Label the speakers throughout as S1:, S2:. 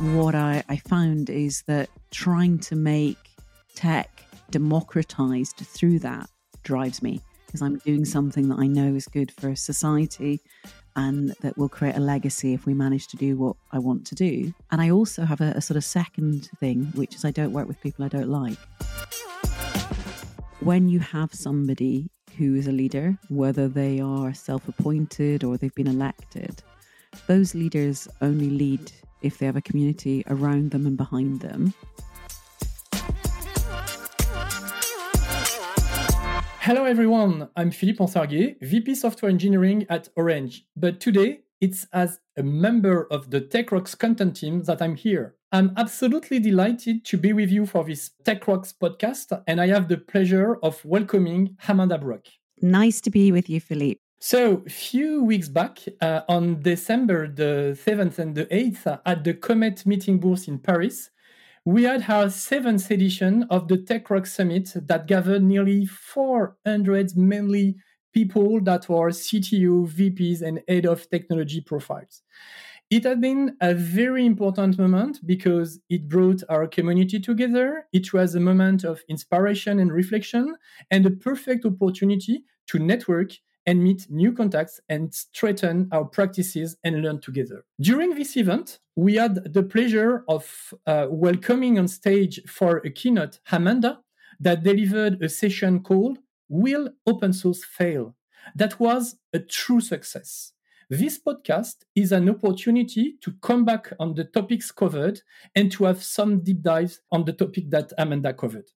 S1: What I, I found is that trying to make tech democratized through that drives me because I'm doing something that I know is good for society and that will create a legacy if we manage to do what I want to do. And I also have a, a sort of second thing, which is I don't work with people I don't like. When you have somebody who is a leader, whether they are self appointed or they've been elected, those leaders only lead if they have a community around them and behind them.
S2: Hello everyone, I'm Philippe Ensarguet, VP Software Engineering at Orange. But today, it's as a member of the Tech Rocks content team that I'm here. I'm absolutely delighted to be with you for this Tech Rocks podcast, and I have the pleasure of welcoming Amanda Brock.
S1: Nice to be with you, Philippe.
S2: So, a few weeks back, uh, on December the 7th and the 8th, at the Comet meeting booth in Paris, we had our seventh edition of the Tech Rock Summit that gathered nearly 400 mainly people that were CTO, VPs, and head of technology profiles. It had been a very important moment because it brought our community together. It was a moment of inspiration and reflection and a perfect opportunity to network and meet new contacts and strengthen our practices and learn together. During this event, we had the pleasure of uh, welcoming on stage for a keynote Amanda that delivered a session called Will Open Source Fail? That was a true success. This podcast is an opportunity to come back on the topics covered and to have some deep dives on the topic that Amanda covered.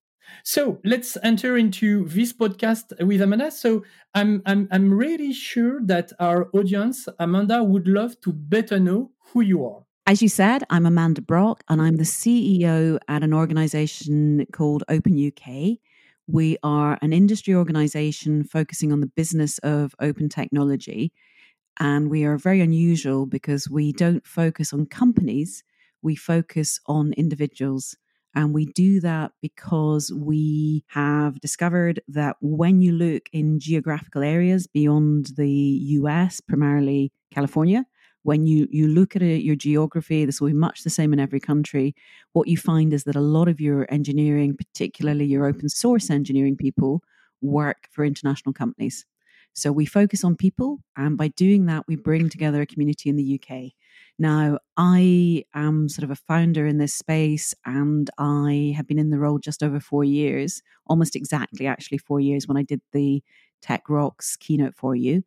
S2: So let's enter into this podcast with Amanda. So I'm I'm I'm really sure that our audience, Amanda, would love to better know who you are.
S1: As you said, I'm Amanda Brock and I'm the CEO at an organization called Open UK. We are an industry organization focusing on the business of open technology. And we are very unusual because we don't focus on companies, we focus on individuals. And we do that because we have discovered that when you look in geographical areas beyond the US, primarily California, when you, you look at it, your geography, this will be much the same in every country. What you find is that a lot of your engineering, particularly your open source engineering people, work for international companies. So we focus on people, and by doing that, we bring together a community in the UK. Now, I am sort of a founder in this space, and I have been in the role just over four years, almost exactly actually four years when I did the Tech Rocks keynote for you.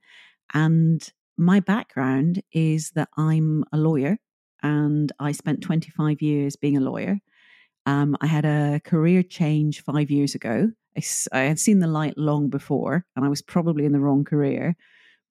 S1: And my background is that I'm a lawyer, and I spent 25 years being a lawyer. Um, I had a career change five years ago I, had seen the light long before, and I was probably in the wrong career.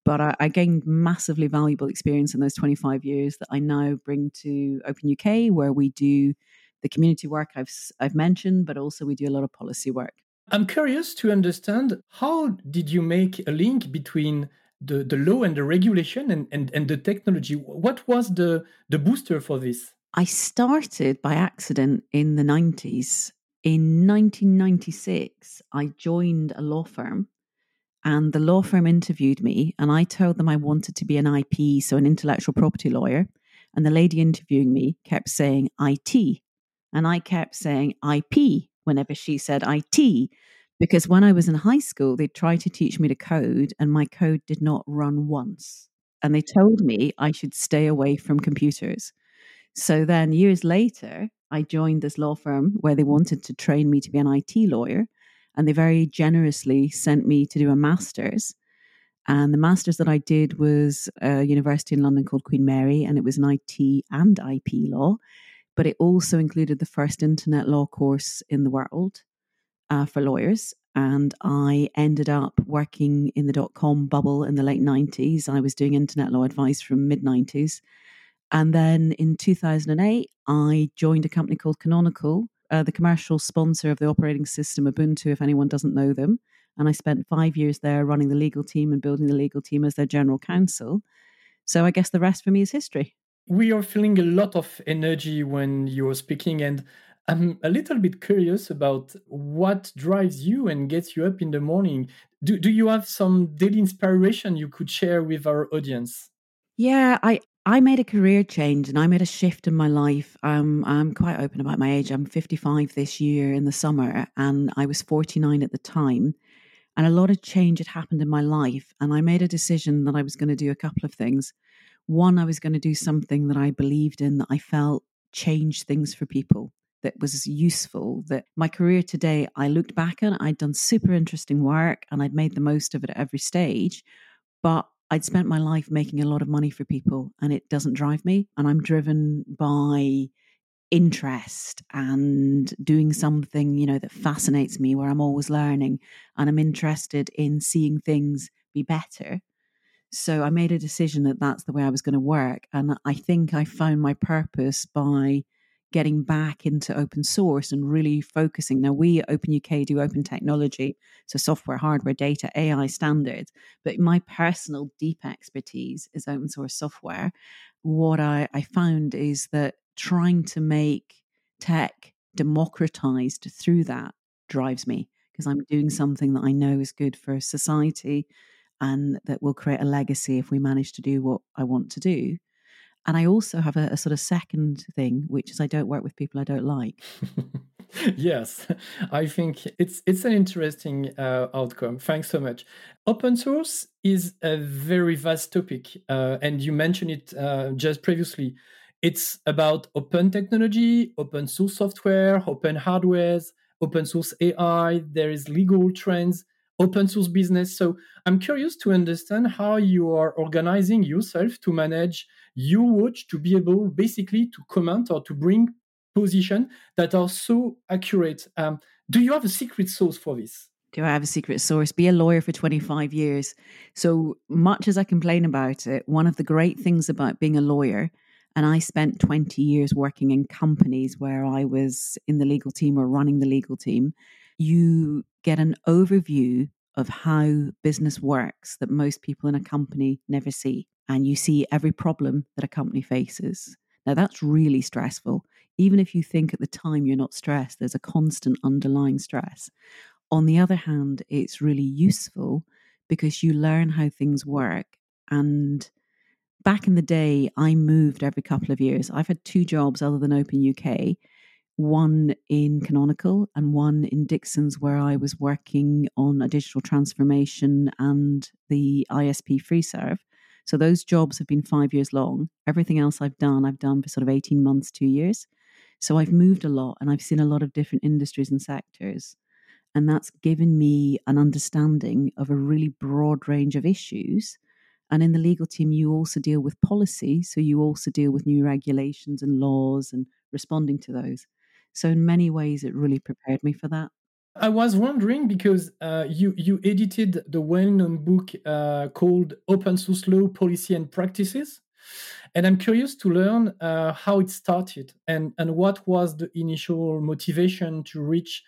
S1: But I, I gained massively valuable experience in those 25 years that I now bring to Open UK, where we do the community work I've I've mentioned, but also we do a lot of policy work.
S2: I'm curious to understand how did you make a link between the, the law and the regulation and, and, and the technology? What was the, the booster for this?
S1: I started by accident in the 90s in 1996, I joined a law firm and the law firm interviewed me and I told them I wanted to be an IP, so an intellectual property lawyer. And the lady interviewing me kept saying IT. And I kept saying IP whenever she said IT. Because when I was in high school, they tried to teach me to code and my code did not run once. And they told me I should stay away from computers. So then years later, I joined this law firm where they wanted to train me to be an IT lawyer. And they very generously sent me to do a master's. And the master's that I did was a university in London called Queen Mary, and it was an IT and IP law. But it also included the first internet law course in the world uh, for lawyers. And I ended up working in the dot com bubble in the late 90s. I was doing internet law advice from mid 90s and then in 2008, I joined a company called Canonical, uh, the commercial sponsor of the operating system Ubuntu, if anyone doesn't know them. And I spent five years there running the legal team and building the legal team as their general counsel. So I guess the rest for me is history.
S2: We are feeling a lot of energy when you're speaking, and I'm a little bit curious about what drives you and gets you up in the morning. Do, do you have some daily inspiration you could share with our audience?
S1: Yeah, I, I made a career change and I made a shift in my life. Um, I'm quite open about my age. I'm 55 this year in the summer, and I was 49 at the time. And a lot of change had happened in my life. And I made a decision that I was going to do a couple of things. One, I was going to do something that I believed in, that I felt changed things for people, that was useful. That my career today, I looked back and I'd done super interesting work and I'd made the most of it at every stage. But I'd spent my life making a lot of money for people and it doesn't drive me. And I'm driven by interest and doing something, you know, that fascinates me where I'm always learning and I'm interested in seeing things be better. So I made a decision that that's the way I was going to work. And I think I found my purpose by getting back into open source and really focusing. Now, we at Open UK do open technology, so software, hardware, data, AI standards. But my personal deep expertise is open source software. What I, I found is that trying to make tech democratized through that drives me because I'm doing something that I know is good for society and that will create a legacy if we manage to do what I want to do. And I also have a, a sort of second thing, which is I don't work with people I don't like.
S2: yes, I think it's it's an interesting uh, outcome. Thanks so much. Open source is a very vast topic, uh, and you mentioned it uh, just previously. It's about open technology, open source software, open hardwares, open source AI. There is legal trends, open source business. So I'm curious to understand how you are organizing yourself to manage your watch to be able basically to comment or to bring position that are so accurate. Um, do you have a secret source for this?
S1: Do I have a secret source? Be a lawyer for 25 years. So much as I complain about it, one of the great things about being a lawyer, and I spent 20 years working in companies where I was in the legal team or running the legal team, you get an overview of how business works that most people in a company never see. And you see every problem that a company faces. Now, that's really stressful. Even if you think at the time you're not stressed, there's a constant underlying stress. On the other hand, it's really useful because you learn how things work. And back in the day, I moved every couple of years. I've had two jobs other than Open UK one in Canonical and one in Dixon's, where I was working on a digital transformation and the ISP FreeServe. So those jobs have been five years long. Everything else I've done, I've done for sort of 18 months, two years. So I've moved a lot and I've seen a lot of different industries and sectors. And that's given me an understanding of a really broad range of issues. And in the legal team, you also deal with policy. So you also deal with new regulations and laws and responding to those. So in many ways, it really prepared me for that.
S2: I was wondering because uh, you you edited the well-known book uh, called Open Source Law Policy and Practices, and I'm curious to learn uh, how it started and and what was the initial motivation to reach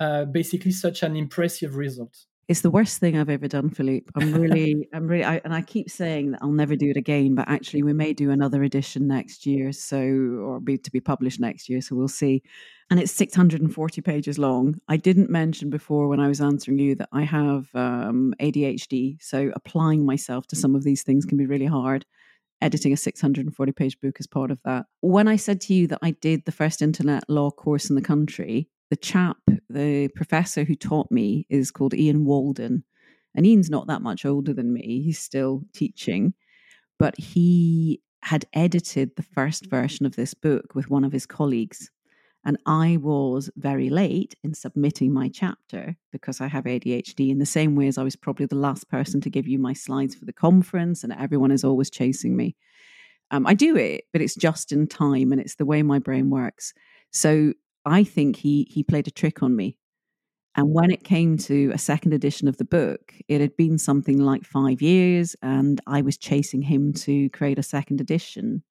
S2: uh, basically such an impressive result
S1: it's the worst thing I've ever done, Philippe. I'm really, I'm really, I, and I keep saying that I'll never do it again, but actually, we may do another edition next year, so or be to be published next year, so we'll see. And it's 640 pages long. I didn't mention before when I was answering you that I have um, ADHD, so applying myself to some of these things can be really hard. Editing a 640 page book is part of that. When I said to you that I did the first internet law course in the country, the chap, the professor who taught me is called Ian Walden. And Ian's not that much older than me. He's still teaching. But he had edited the first version of this book with one of his colleagues. And I was very late in submitting my chapter because I have ADHD in the same way as I was probably the last person to give you my slides for the conference, and everyone is always chasing me. Um, I do it, but it's just in time and it's the way my brain works. So I think he he played a trick on me. And when it came to a second edition of the book, it had been something like five years, and I was chasing him to create a second edition.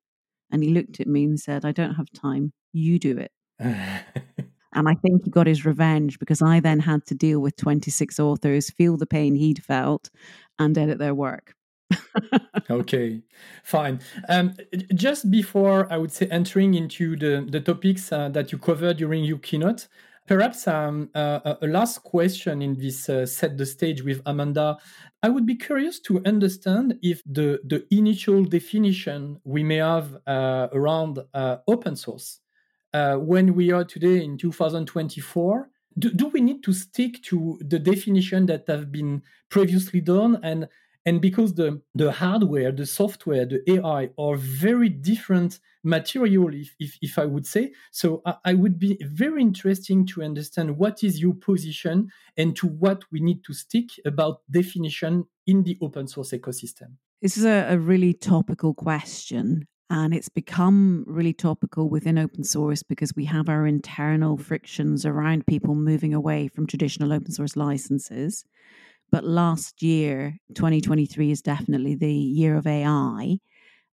S1: And he looked at me and said, I don't have time. You do it. and I think he got his revenge because I then had to deal with 26 authors, feel the pain he'd felt, and edit their work
S2: okay, fine. Um, just before I would say entering into the, the topics uh, that you covered during your keynote, Perhaps um, uh, a last question in this uh, set the stage with Amanda. I would be curious to understand if the, the initial definition we may have uh, around uh, open source, uh, when we are today in 2024, do, do we need to stick to the definition that have been previously done and and because the, the hardware, the software, the AI are very different material, if, if, if I would say. So I, I, would be very interesting to understand what is your position and to what we need to stick about definition in the open source ecosystem.
S1: This is a, a really topical question. And it's become really topical within open source because we have our internal frictions around people moving away from traditional open source licenses. But last year, 2023, is definitely the year of AI.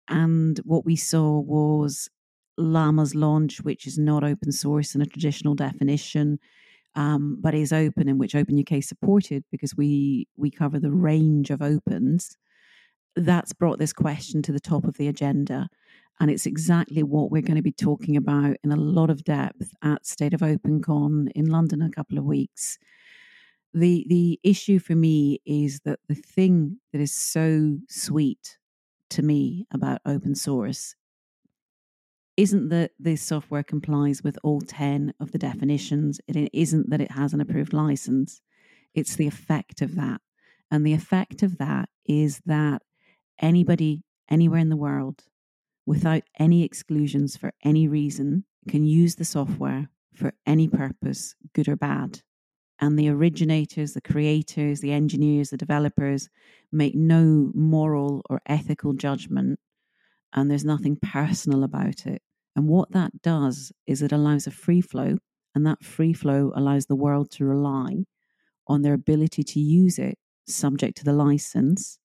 S1: And what we saw was Llama's launch, which is not open source in a traditional definition, um, but is open, in which Open UK supported because we we cover the range of opens. That's brought this question to the top of the agenda. And it's exactly what we're going to be talking about in a lot of depth at State of OpenCon in London in a couple of weeks the the issue for me is that the thing that is so sweet to me about open source isn't that this software complies with all 10 of the definitions it isn't that it has an approved license. It's the effect of that and the effect of that is that anybody anywhere in the world without any exclusions for any reason can use the software for any purpose good or bad and the originators, the creators, the engineers, the developers make no moral or ethical judgment, and there's nothing personal about it. And what that does is it allows a free flow, and that free flow allows the world to rely on their ability to use it subject to the license.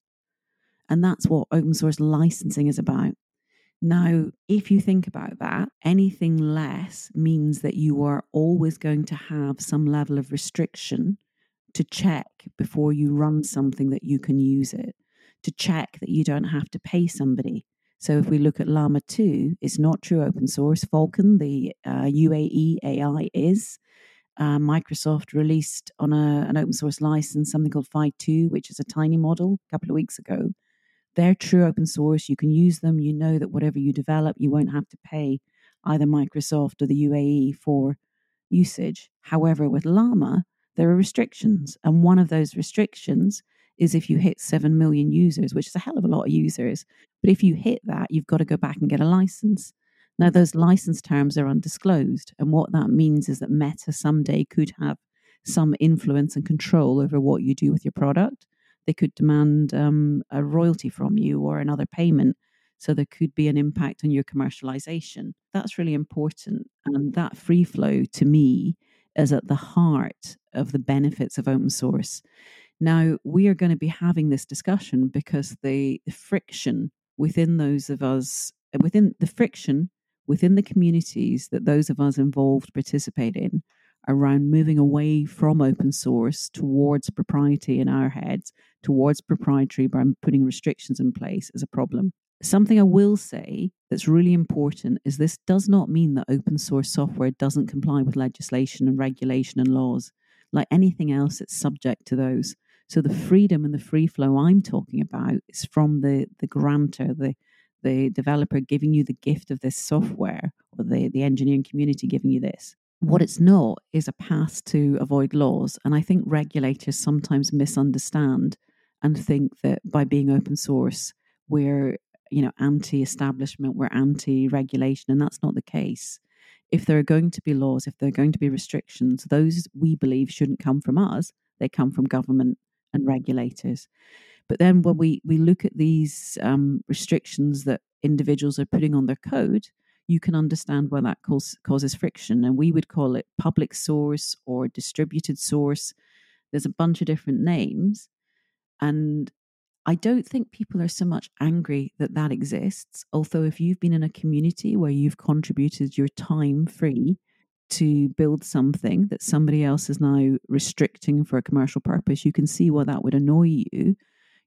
S1: And that's what open source licensing is about. Now, if you think about that, anything less means that you are always going to have some level of restriction to check before you run something that you can use it, to check that you don't have to pay somebody. So if we look at Llama 2, it's not true open source. Falcon, the uh, UAE AI is. Uh, Microsoft released on a, an open source license something called Phi 2, which is a tiny model a couple of weeks ago. They're true open source. You can use them. You know that whatever you develop, you won't have to pay either Microsoft or the UAE for usage. However, with Llama, there are restrictions. And one of those restrictions is if you hit 7 million users, which is a hell of a lot of users. But if you hit that, you've got to go back and get a license. Now, those license terms are undisclosed. And what that means is that Meta someday could have some influence and control over what you do with your product they could demand um, a royalty from you or another payment. So there could be an impact on your commercialization. That's really important. And that free flow to me is at the heart of the benefits of open source. Now, we are going to be having this discussion because the, the friction within those of us, within the friction within the communities that those of us involved participate in around moving away from open source towards propriety in our heads, towards proprietary by putting restrictions in place is a problem. Something I will say that's really important is this does not mean that open source software doesn't comply with legislation and regulation and laws. Like anything else, it's subject to those. So the freedom and the free flow I'm talking about is from the the grantor, the the developer giving you the gift of this software, or the, the engineering community giving you this. What it's not is a path to avoid laws. And I think regulators sometimes misunderstand and think that by being open source, we're you know anti-establishment, we're anti-regulation, and that's not the case. If there are going to be laws, if there are going to be restrictions, those we believe shouldn't come from us. They come from government and regulators. But then when we we look at these um, restrictions that individuals are putting on their code, you can understand why that cause, causes friction. And we would call it public source or distributed source. There's a bunch of different names. And I don't think people are so much angry that that exists. Although, if you've been in a community where you've contributed your time free to build something that somebody else is now restricting for a commercial purpose, you can see why that would annoy you.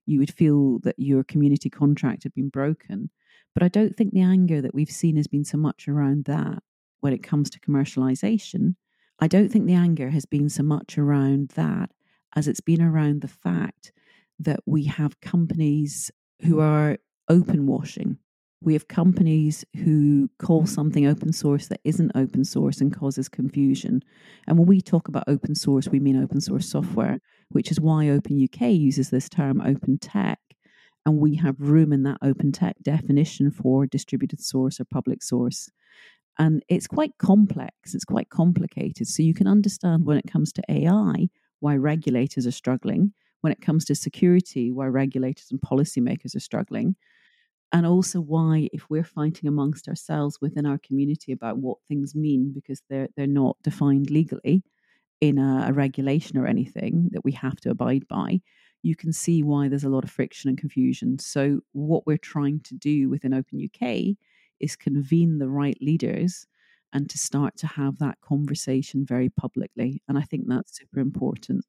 S1: You would feel that your community contract had been broken. But I don't think the anger that we've seen has been so much around that when it comes to commercialization. I don't think the anger has been so much around that as it's been around the fact that we have companies who mm. are open washing. We have companies who call something open source that isn't open source and causes confusion. And when we talk about open source, we mean open source software, which is why Open UK uses this term open tech. And we have room in that open tech definition for distributed source or public source. And it's quite complex, it's quite complicated. So you can understand when it comes to AI why regulators are struggling, when it comes to security, why regulators and policymakers are struggling, and also why, if we're fighting amongst ourselves within our community about what things mean because they're they're not defined legally in a, a regulation or anything that we have to abide by, you can see why there's a lot of friction and confusion. So, what we're trying to do within Open UK is convene the right leaders and to start to have that conversation very publicly. And I think that's super important.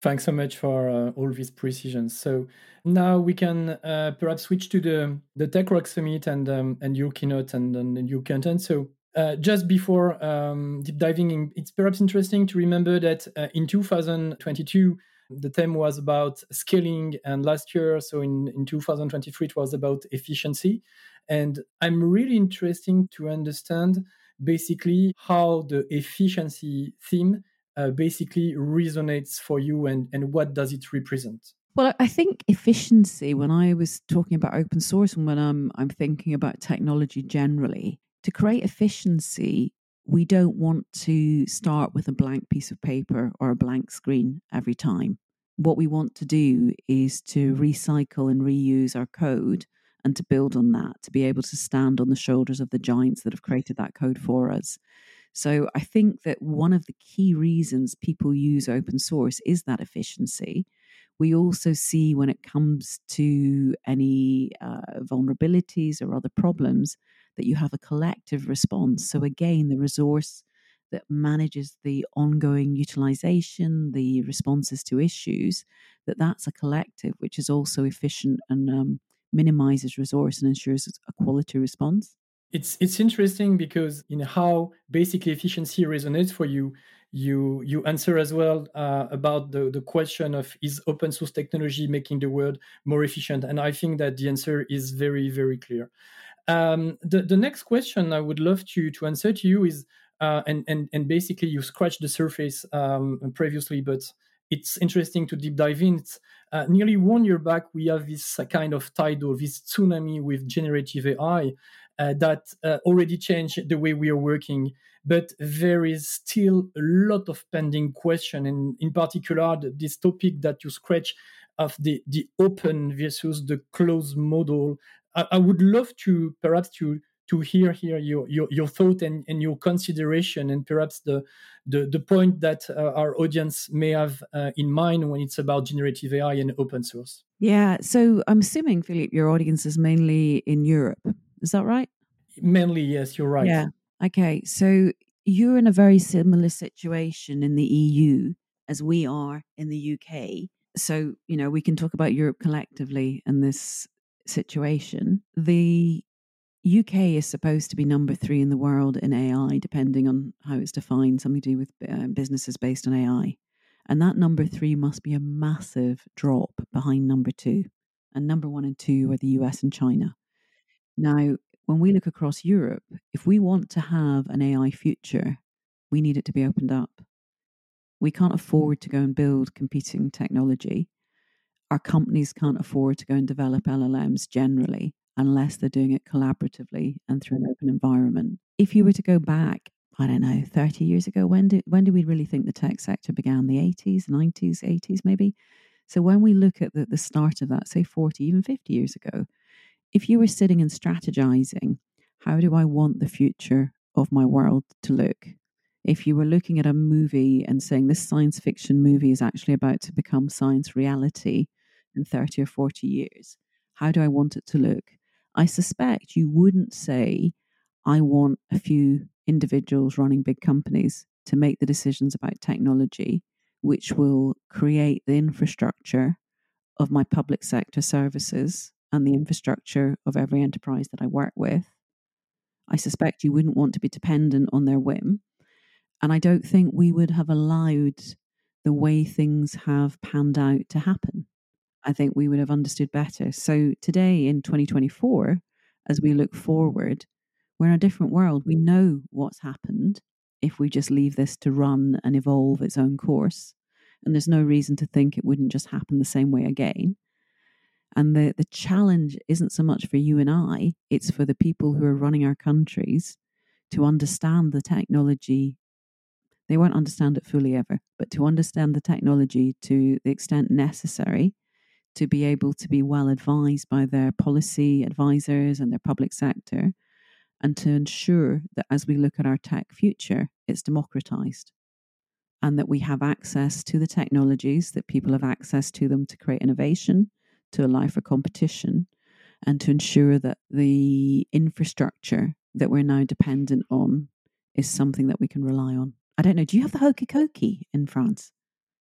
S2: Thanks so much for uh, all these precisions. So now we can uh, perhaps switch to the the TechRock Summit and um, and your keynote and, and your content. So uh, just before um, deep diving in, it's perhaps interesting to remember that uh, in 2022 the theme was about scaling, and last year, so in, in 2023, it was about efficiency. And I'm really interested to understand basically how the efficiency theme uh, basically resonates for you and, and what does it represent?
S1: Well, I think efficiency, when I was talking about open source and when I'm, I'm thinking about technology generally, to create efficiency, we don't want to start with a blank piece of paper or a blank screen every time. What we want to do is to recycle and reuse our code and to build on that, to be able to stand on the shoulders of the giants that have created that code for us. So I think that one of the key reasons people use open source is that efficiency. We also see when it comes to any uh, vulnerabilities or other problems that you have a collective response. So again, the resource that manages the ongoing utilization, the responses to issues, that that's a collective which is also efficient and um, minimizes resource and ensures a quality response.
S2: It's it's interesting because in how basically efficiency resonates for you, you you answer as well uh, about the the question of is open source technology making the world more efficient, and I think that the answer is very very clear. Um, the the next question I would love to to answer to you is uh, and and and basically you scratched the surface um, previously, but it's interesting to deep dive in. Uh, nearly one year back, we have this uh, kind of tidal, this tsunami with generative AI uh, that uh, already changed the way we are working. But there is still a lot of pending question, and in particular, this topic that you scratch of the, the open versus the closed model. I, I would love to perhaps to to hear here your your, your thought and, and your consideration and perhaps the the, the point that uh, our audience may have uh, in mind when it's about generative AI and open source.
S1: Yeah, so I'm assuming Philippe, your audience is mainly in Europe. Is that right?
S2: Mainly, yes, you're right.
S1: Yeah. Okay, so you're in a very similar situation in the EU as we are in the UK. So, you know, we can talk about Europe collectively in this situation. The UK is supposed to be number three in the world in AI, depending on how it's defined, something to do with uh, businesses based on AI. And that number three must be a massive drop behind number two. And number one and two are the US and China. Now, when we look across Europe, if we want to have an AI future, we need it to be opened up. We can't mm. afford to go and build competing technology. Our companies can't afford to go and develop LLMs generally unless they're doing it collaboratively and through an open environment. If you were to go back, I don't know, 30 years ago, when did when do we really think the tech sector began? The 80s, 90s, 80s maybe? So when we look at the, the start of that, say 40, even 50 years ago, if you were sitting and strategizing, how do I want the future of my world to look? If you were looking at a movie and saying this science fiction movie is actually about to become science reality in 30 or 40 years, how do I want it to look? I suspect you wouldn't say, I want a few individuals running big companies to make the decisions about technology, which will create the infrastructure of my public sector services and the infrastructure of every enterprise that I work with. I suspect you wouldn't want to be dependent on their whim. And I don't think we would have allowed the way things have panned out to happen. I think we would have understood better. So today in 2024, as we look forward, we're in a different world. We know what's happened if we just leave this to run and evolve its own course. And there's no reason to think it wouldn't just happen the same way again. And the, the challenge isn't so much for you and I, it's for the people who are running our countries to understand the technology. They won't understand it fully ever, but to understand the technology to the extent necessary to be able to be well advised by their policy advisors and their public sector, and to ensure that as we look at our tech future, it's democratized and that we have access to the technologies, that people have access to them to create innovation, to allow for competition, and to ensure that the infrastructure that we're now dependent on is something that we can rely on. I don't know. Do you have the hokey cokey in France?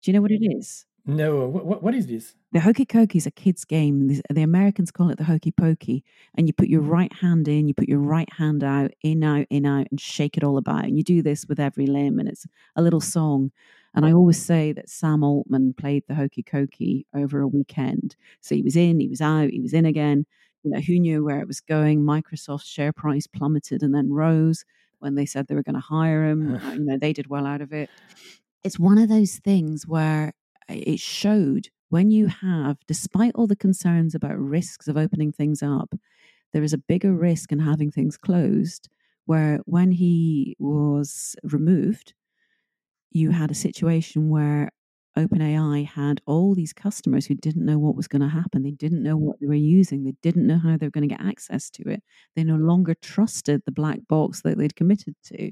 S1: Do you know what it is?
S2: No. What, what is this?
S1: The hokey cokey is a kid's game. The, Americans call it the hokey pokey. And you put your hmm. right hand in, you put your right hand out, in, out, in, out, and shake it all about. And you do this with every limb, and it's a little song. And I always say that Sam Altman played the hokey cokey over a weekend. So he was in, he was out, he was in again. You know, who knew where it was going? Microsoft's share price plummeted and then rose when they said they were going to hire him. You know, they did well out of it. It's one of those things where it showed when you have, despite all the concerns about risks of opening things up, there is a bigger risk in having things closed. Where when he was removed, you had a situation where OpenAI had all these customers who didn't know what was going to happen. They didn't know what they were using. They didn't know how they were going to get access to it. They no longer trusted the black box that they'd committed to.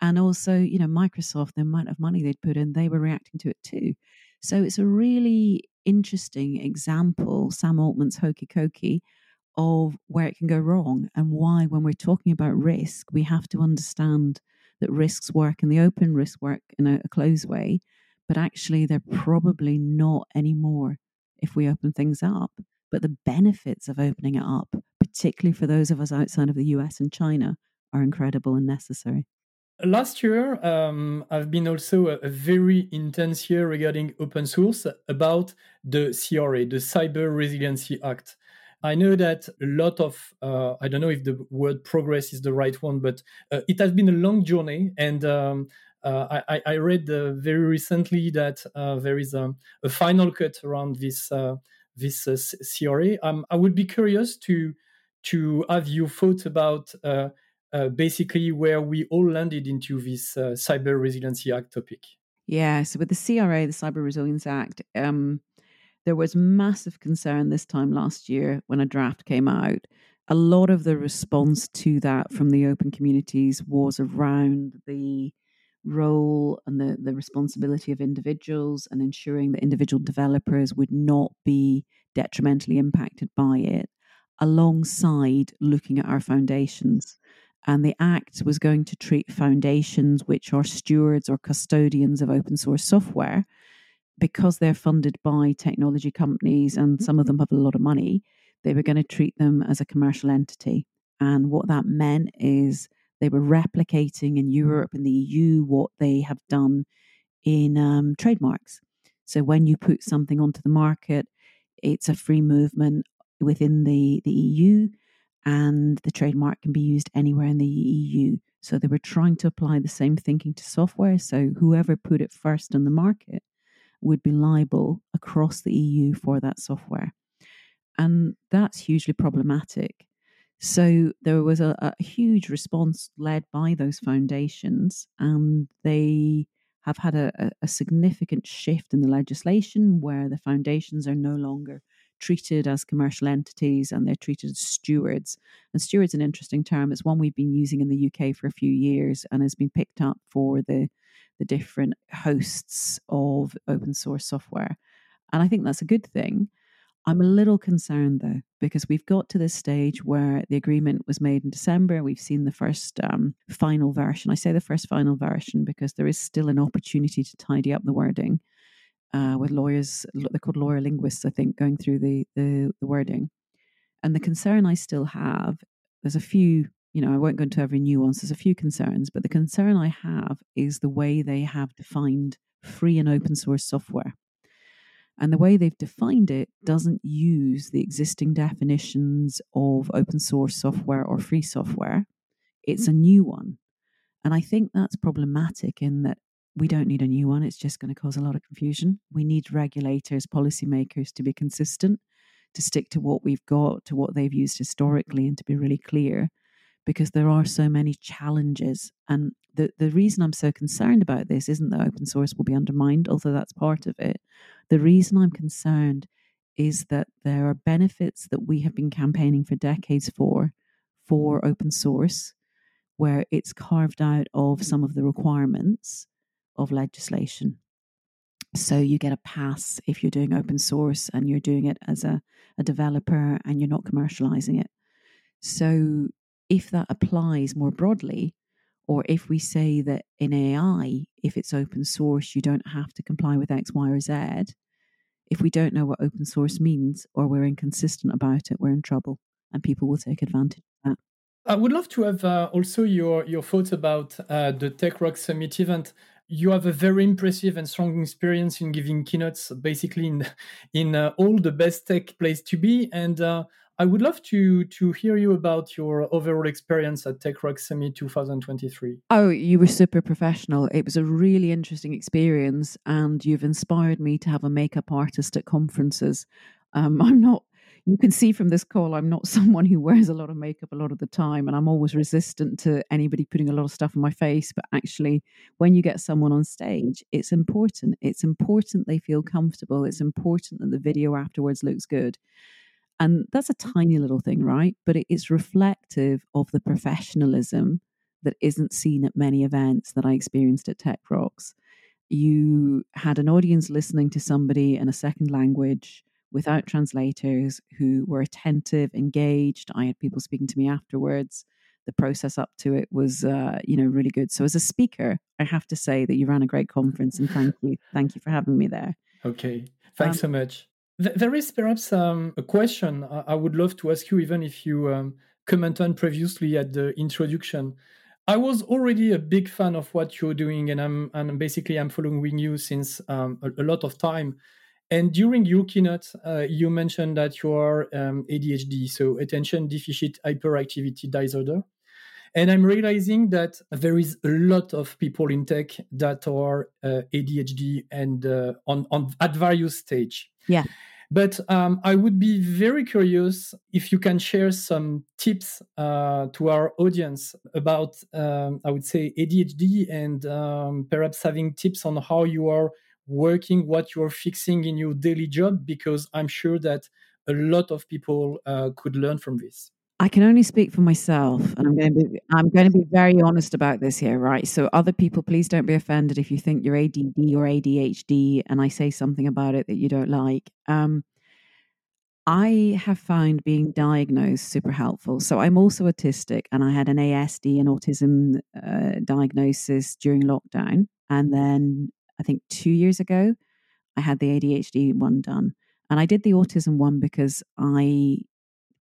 S1: And also, you know, Microsoft, the amount of money they'd put in, they were reacting to it too. So it's a really interesting example, Sam Altman's Hokey Cokey, of where it can go wrong and why, when we're talking about risk, we have to understand that risks work in the open, risks work in a, a closed way, but actually they're probably not anymore if we open things up. But the benefits of opening it up, particularly for those of us outside of the US and China, are incredible and necessary.
S2: Last year, um, I've been also a, a, very intense year regarding open source about the CRA, the Cyber Resiliency Act. I know that a lot of, uh, I don't know if the word progress is the right one, but uh, it has been a long journey. And um, uh, I, I, read uh, very recently that uh, there is a, a, final cut around this, uh, this CRA. Um, I would be curious to, to have your thoughts about uh, basically where we all landed into this uh, Cyber Resiliency Act topic.
S1: Yeah, so with the CRA, the Cyber Resilience Act, um, there was massive concern this time last year when a draft came out. A lot of the response to that from the open communities was around the role and the, the responsibility of individuals and ensuring that individual developers would not be detrimentally impacted by it, alongside looking at our foundations and the Act was going to treat foundations, which are stewards or custodians of open source software, because they're funded by technology companies and some of them have a lot of money, they were going to treat them as a commercial entity. And what that meant is they were replicating in Europe and the EU what they have done in um, trademarks. So when you put something onto the market, it's a free movement within the, the EU and the trademark can be used anywhere in the EU. So they were trying to apply the same thinking to software. So whoever put it first on the market would be liable across the EU for that software. And that's hugely problematic. So there was a, a huge response led by those foundations, and they have had a, a significant shift in the legislation where the foundations are no longer treated as commercial entities and they're treated as stewards. And steward's an interesting term. It's one we've been using in the UK for a few years and has been picked up for the the different hosts of open source software. And I think that's a good thing. I'm a little concerned though, because we've got to this stage where the agreement was made in December. We've seen the first um, final version. I say the first final version because there is still an opportunity to tidy up the wording uh, with lawyers, they're called lawyer linguists, I think, going through the, the, the wording. And the concern I still have, there's a few you know, I won't go into every nuance. There's a few concerns, but the concern I have is the way they have defined free and open source software. And the way they've defined it doesn't use the existing definitions of open source software or free software. It's a new one. And I think that's problematic in that we don't need a new one. It's just going to cause a lot of confusion. We need regulators, policymakers to be consistent, to stick to what we've got, to what they've used historically, and to be really clear because there are so many challenges. And the, the reason I'm so concerned about this isn't that open source will be undermined, although that's part of it. The reason I'm concerned is that there are benefits that we have been campaigning for decades for, for open source, where it's carved out of some of the requirements of legislation. So you get a pass if you're doing open source and you're doing it as a, a developer and you're not commercializing it. So if that applies more broadly, or if we say that in AI, if it's open source, you don't have to comply with X, Y, or Z, if we don't know what open source means or we're inconsistent about it, we're in trouble and people will take advantage of that.
S2: I would love to have uh, also your, your thoughts about uh, the TechRock Summit event. You have a very impressive and strong experience in giving keynotes, basically in in uh, all the best tech place to be. And uh, I would love to to hear you about your overall experience at Tech Rock Summit 2023. Oh,
S1: you were super professional. It was a really interesting experience, and you've inspired me to have a makeup artist at conferences. Um, I'm not. You can see from this call, I'm not someone who wears a lot of makeup a lot of the time, and I'm always resistant to anybody putting a lot of stuff on my face. But actually, when you get someone on stage, it's important. It's important they feel comfortable. It's important that the video afterwards looks good. And that's a mm-hmm. tiny little thing, right? But it is reflective of the professionalism that isn't seen at many events that I experienced at Tech Rocks. You had an audience listening to somebody in a second language without translators who were attentive, engaged. I had people speaking to me afterwards. The process up to it was, uh, you know, really good. So as a speaker, I have to say that you ran a great conference, and thank you, thank you for having me there.
S2: Okay, thanks um, so much. There is perhaps um, a question I would love to ask you, even if you um, comment on previously at the introduction. I was already a big fan of what you're doing, and I'm and basically I'm following you since um, a, a, lot of time. And during your keynote, uh, you mentioned that you are um, ADHD, so attention deficit hyperactivity disorder. And I'm realizing that there is a lot of people in tech that are uh, ADHD and uh, on, on at various stage.
S1: Yeah.
S2: But um, I would be very curious if you can share some tips uh, to our audience about, um, I would say, ADHD and um, perhaps having tips on how you are working, what you are fixing in your daily job, because I'm sure that a lot of people uh, could learn from this.
S1: I can only speak for myself, and I'm going to be I'm going to be very honest about this here, right? So, other people, please don't be offended if you think you're ADD or ADHD, and I say something about it that you don't like. Um, I have found being diagnosed super helpful. So, I'm also autistic, and I had an ASD and autism uh, diagnosis during lockdown, and then I think two years ago, I had the ADHD one done. And I did the autism one because I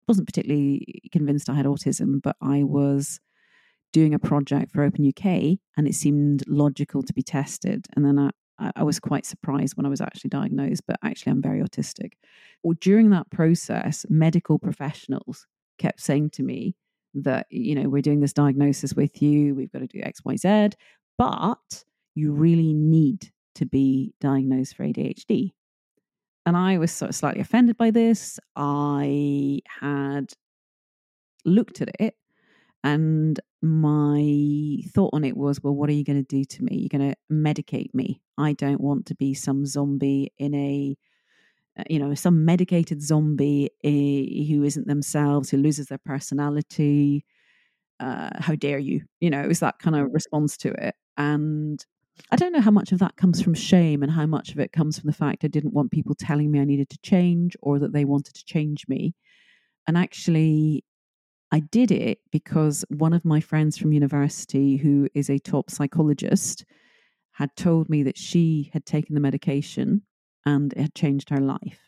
S1: wasn't particularly convinced I had autism, but I was doing a project for Open UK and it seemed logical to be tested. And then I, I was quite surprised when I was actually diagnosed, but actually, I'm very autistic. Well, during that process, medical professionals kept saying to me that, you know, we're doing this diagnosis with you, we've got to do X, Y, Z, but you really need to be diagnosed for ADHD. And I was sort of slightly offended by this. I had looked at it and my thought on it was, well, what are you going to do to me? You're going to medicate me. I don't want to be some zombie in a, uh, you know, some medicated zombie eh, who isn't themselves, who loses their personality. Uh, how dare you? You know, it was that kind of response to it. And I don't know how much of that comes from shame and how much of it comes from the fact I didn't want people telling me I needed to change or that they wanted to change me. And actually, I did it because one of my friends from university, who is a top psychologist, had told me that she had taken the medication and it had changed her life.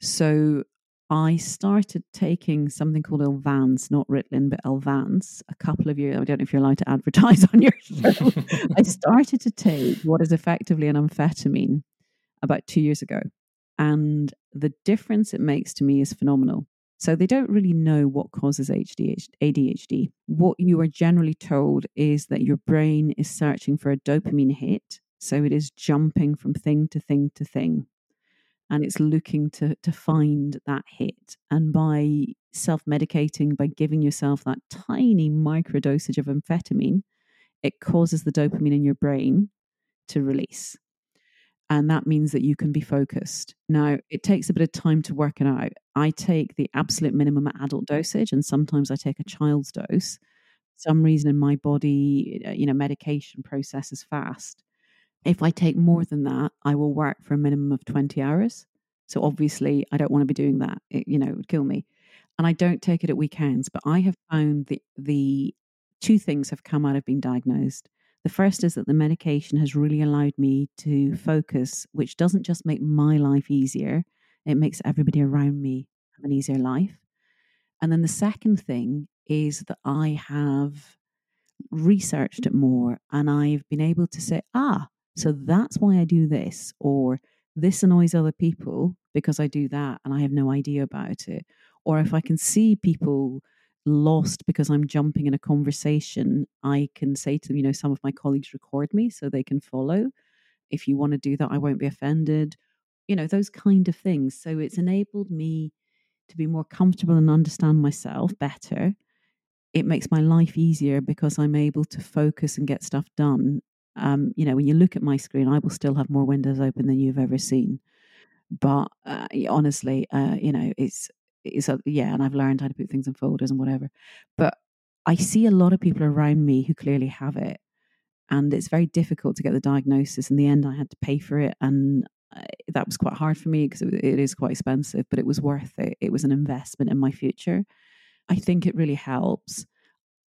S1: So I started taking something called Elvanse, not Ritalin, but Elvanse, a couple of years. I don't know if you're allowed to advertise on your show. I started to take what is effectively an amphetamine about two years ago. And the difference it makes to me is phenomenal. So they don't really know what causes ADHD. What you are generally told is that your brain is searching for a dopamine hit. So it is jumping from thing to thing to thing and it's looking to to find that hit. And by self-medicating by giving yourself that tiny micro dosage of amphetamine it causes the dopamine in your brain to release. And that means that you can be focused. Now it takes a bit of time to work it out. I take the absolute minimum adult dosage and sometimes i take a child's dose. Some reason in my body you know medication processes fast if I take more than that, I will work for a minimum of 20 hours. So obviously, I don't want to be doing that. It, you know, it would kill me. And I don't take it at weekends, but I have found the the two things have come out of being diagnosed. The first is that the medication has really allowed me to focus, which doesn't just make my life easier, it makes everybody around me have an easier life. And then the second thing is that I have researched it more and I've been able to say, ah, so that's why I do this, or this annoys other people because I do that and I have no idea about it. Or if I can see people lost because I'm jumping in a conversation, I can say to them, you know, some of my colleagues record me so they can follow. If you want to do that, I won't be offended. You know, those kind of things. So it's enabled me to be more comfortable and understand myself better. It makes my life easier because I'm able to focus and get stuff done um, you know, when you look at my screen, I will still have more windows open than you've ever seen. But uh, honestly, uh, you know, it's it's a, yeah, and I've learned how to put things in folders and whatever. But I see a lot of people around me who clearly have it, and it's very difficult to get the diagnosis. In the end, I had to pay for it, and uh, that was quite hard for me because it, it is quite expensive, but it was worth it. It was an investment in my future. I think it really helps.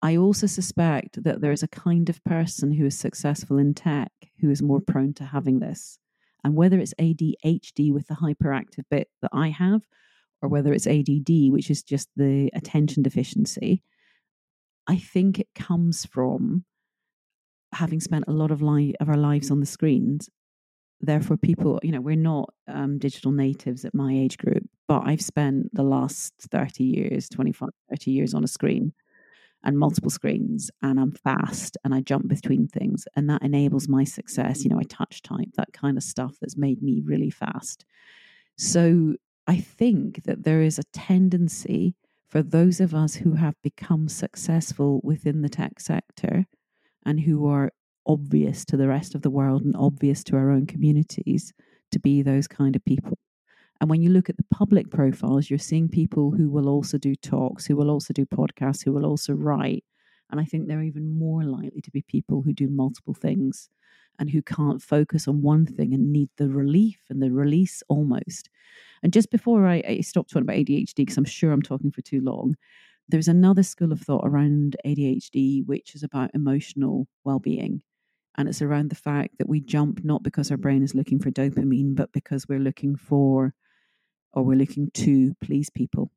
S1: I also suspect that there is a kind of person who is successful in tech who is more prone to having this. And whether it's ADHD with the hyperactive bit that I have, or whether it's ADD, which is just the attention deficiency, I think it comes from having spent a lot of, li- of our lives on the screens. Therefore, people, you know, we're not um, digital natives at my age group, but I've spent the last 30 years, 25, 30 years on a screen and multiple screens and I'm fast and I jump between things and that enables my success. You know, I touch type, that kind of stuff that's made me really fast. So I think that there is a tendency for those of us who have become successful within the tech sector and who are obvious to the rest of the world and obvious to our own communities to be those kind of people. And when you look at the public profiles, you're seeing people who will also do talks, who will also do podcasts, who will also write. And I think they're even more likely to be people who do multiple things and who can't focus on one thing and need the relief and the release almost. And just before I, I stop talking about ADHD, because I'm sure I'm talking for too long, there's another school of thought around ADHD, which is about emotional well being. And it's around the fact that we jump not because our brain is looking for dopamine, but because we're looking for or we're looking to please people.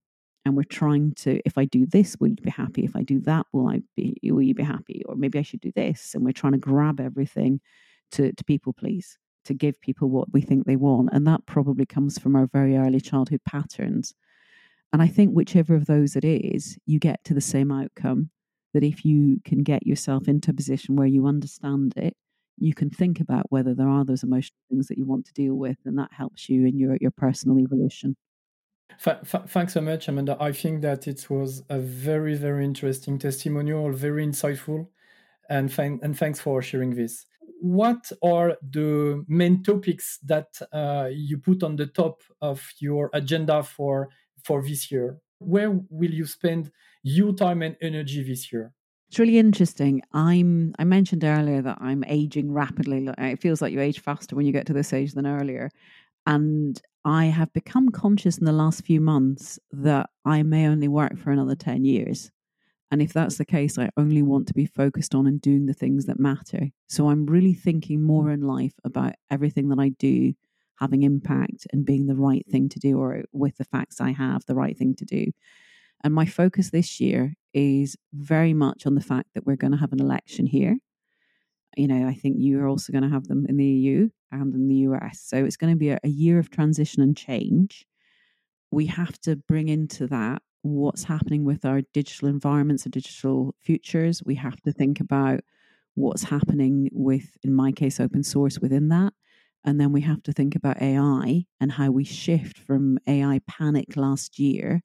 S1: And we're trying to if i do this will you be happy? If i do that will i be will you be happy? Or maybe i should do this. And we're trying to grab everything to, to people please to give people what we think they want. And that probably comes from our very early childhood patterns. And i think whichever of those it is you get to the same outcome that if you can get yourself into a position where you understand it you can think about whether there are those emotional things that you want to deal with, and that helps you in your, your personal evolution.
S2: thanks so much, Amanda. I think that it was a very, very interesting testimonial, very insightful, and, and thanks for sharing this. What are the main topics that uh, you put on the top of your agenda for for this year? Where will you spend your time and energy this year?
S1: It's really interesting. I'm I mentioned earlier that I'm aging rapidly. It feels like you age faster when you get to this age than earlier. And I have become conscious in the last few months that I may only work for another 10 years. And if that's the case, I only want to be focused on and doing the things that matter. So I'm really thinking more in life about everything that I do, having impact and being the right thing to do, or with the facts I have, the right thing to do. And my focus this year is very much on the fact that we're going to have an election here. You know, I think you're also going to have them in the EU and in the US. So it's going to be a, a year of transition and change. We have to bring into that what's happening with our digital environments and digital futures. We have to think about what's happening with, in my case, open source within that. And then we have to think about AI and how we shift from AI panic last year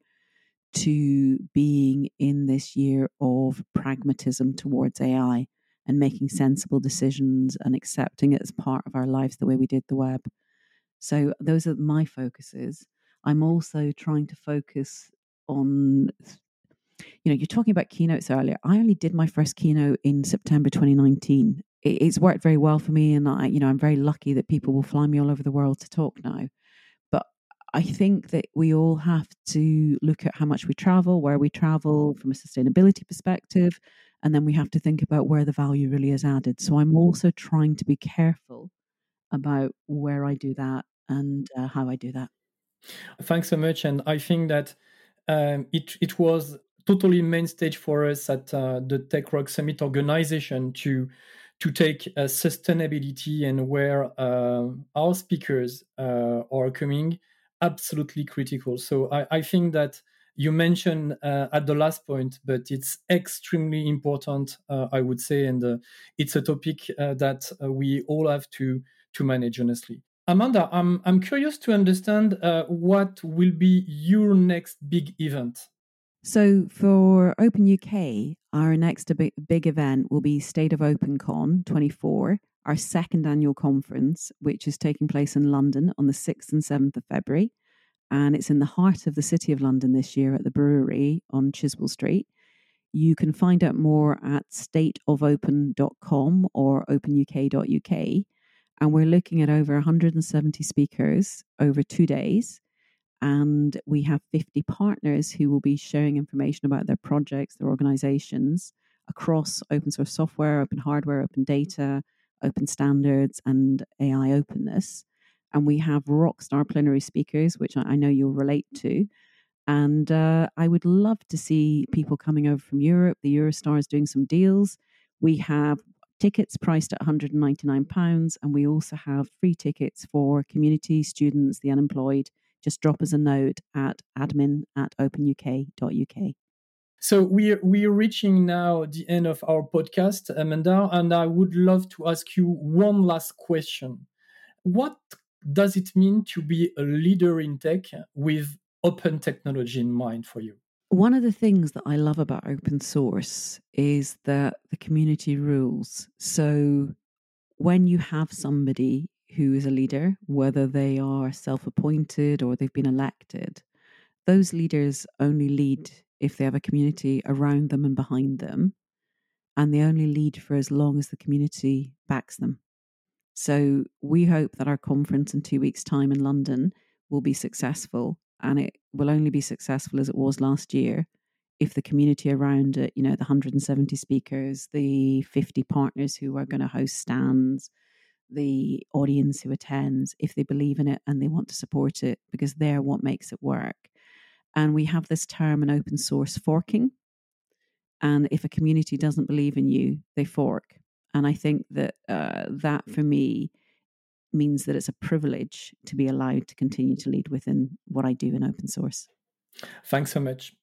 S1: to being in this year of pragmatism towards AI and making mm-hmm. sensible decisions and accepting it as part of our lives the way we did the web. So those are my focuses. I'm also trying to focus on you know you're talking about keynotes earlier i only did my first keynote in september 2019 it's worked very well for me and i you know i'm very lucky that people will fly me all over the world to talk now i think that we all have to look at how much we travel where we travel from a sustainability perspective and then we have to think about where the value really is added. So i'm also trying to be careful about where i do that and uh, how i do that.
S2: Thanks so much and i think that um, it, it was totally main stage for us at uh, the Tech Rock Summit organization to to take uh, sustainability and where uh, our speakers uh, are coming absolutely critical. So I, I think that you mentioned uh, at the last point, but it's extremely important, uh, I would say, and it's a topic that we all have to to manage honestly. Amanda, I'm I'm curious to understand what will be your next big event.
S1: So for Open UK, our next big, big event will be State of OpenCon 24, our second annual conference, which is taking place in London on the 6th and 7th of February. And it's in the heart of the City of London this year at the brewery on Chiswell Street. You can find out more at stateofopen.com or openuk.uk. And we're looking at over 170 speakers over two days and we have 50 partners who will be sharing information about their projects, their organizations across open source software, open hardware, open data, open standards, and AI openness. And we have rock star plenary speakers, which I know you'll relate to. And uh, I would love to see people coming over from Europe. The Eurostar is doing some deals. We have tickets priced at £199, and we also have free tickets for community, students, the unemployed, just drop us a note at admin at openuk.uk.
S2: So we're we're reaching now the end of our podcast, Amanda, and I would love to ask you one last question. What does it mean to be a leader in tech with open technology in mind for you?
S1: One of the things that I love about open source is that the community rules. So when you have somebody who is a leader, whether they are self appointed or they've been elected, those leaders only lead if they have a community around them and behind them. And they only lead for as long as the community backs them. So we hope that our conference in two weeks' time in London will be successful. And it will only be successful as it was last year if the community around it, you know, the 170 speakers, the 50 partners who are going to host stands, the audience who attends if they believe in it and they want to support it because they're what makes it work. And we have this term in open source forking. And if a community doesn't believe in you, they fork. And I think that uh, that for me means that it's a privilege to be allowed to continue to lead within what I do in open source.
S2: Thanks so much.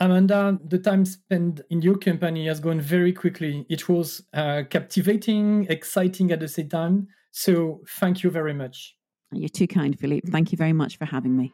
S2: Amanda, the time spent in your company has gone very quickly. It was uh, captivating, exciting at the same time. So thank you very much.
S1: You're too kind, Philippe. Thank you very much for having me.